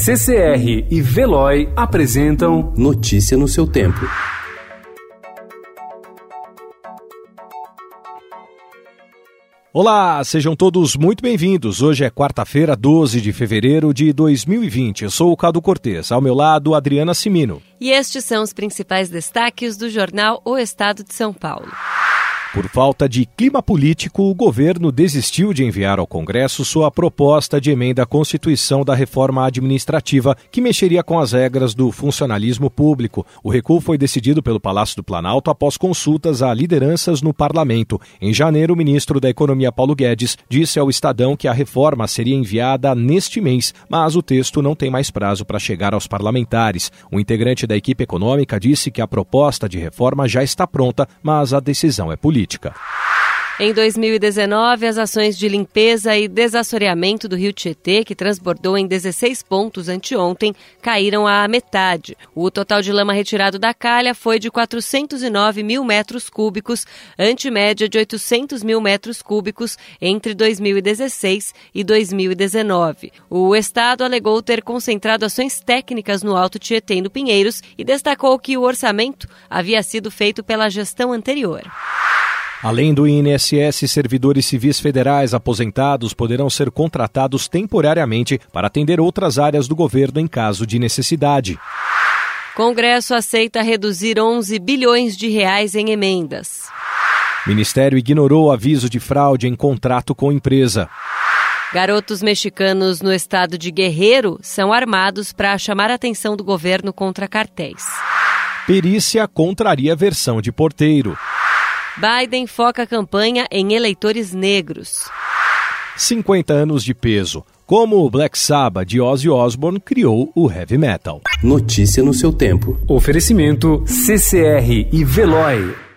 CCR e Veloy apresentam Notícia no seu tempo. Olá, sejam todos muito bem-vindos. Hoje é quarta-feira, 12 de fevereiro de 2020. Eu sou o Cado Cortês. Ao meu lado, Adriana Simino. E estes são os principais destaques do jornal O Estado de São Paulo. Por falta de clima político, o governo desistiu de enviar ao Congresso sua proposta de emenda à Constituição da reforma administrativa, que mexeria com as regras do funcionalismo público. O recuo foi decidido pelo Palácio do Planalto após consultas a lideranças no parlamento. Em janeiro, o ministro da Economia, Paulo Guedes, disse ao Estadão que a reforma seria enviada neste mês, mas o texto não tem mais prazo para chegar aos parlamentares. Um integrante da equipe econômica disse que a proposta de reforma já está pronta, mas a decisão é política política. Em 2019, as ações de limpeza e desassoreamento do rio Tietê, que transbordou em 16 pontos anteontem, caíram à metade. O total de lama retirado da calha foi de 409 mil metros cúbicos, ante média de 800 mil metros cúbicos entre 2016 e 2019. O Estado alegou ter concentrado ações técnicas no Alto Tietê e no Pinheiros e destacou que o orçamento havia sido feito pela gestão anterior. Além do INSS, servidores civis federais aposentados poderão ser contratados temporariamente para atender outras áreas do governo em caso de necessidade. Congresso aceita reduzir 11 bilhões de reais em emendas. Ministério ignorou aviso de fraude em contrato com empresa. Garotos mexicanos no estado de Guerreiro são armados para chamar a atenção do governo contra cartéis. Perícia contraria versão de porteiro. Biden foca a campanha em eleitores negros. 50 anos de peso. Como o Black Sabbath de Ozzy Osbourne criou o heavy metal. Notícia no seu tempo. Oferecimento CCR e Veloy.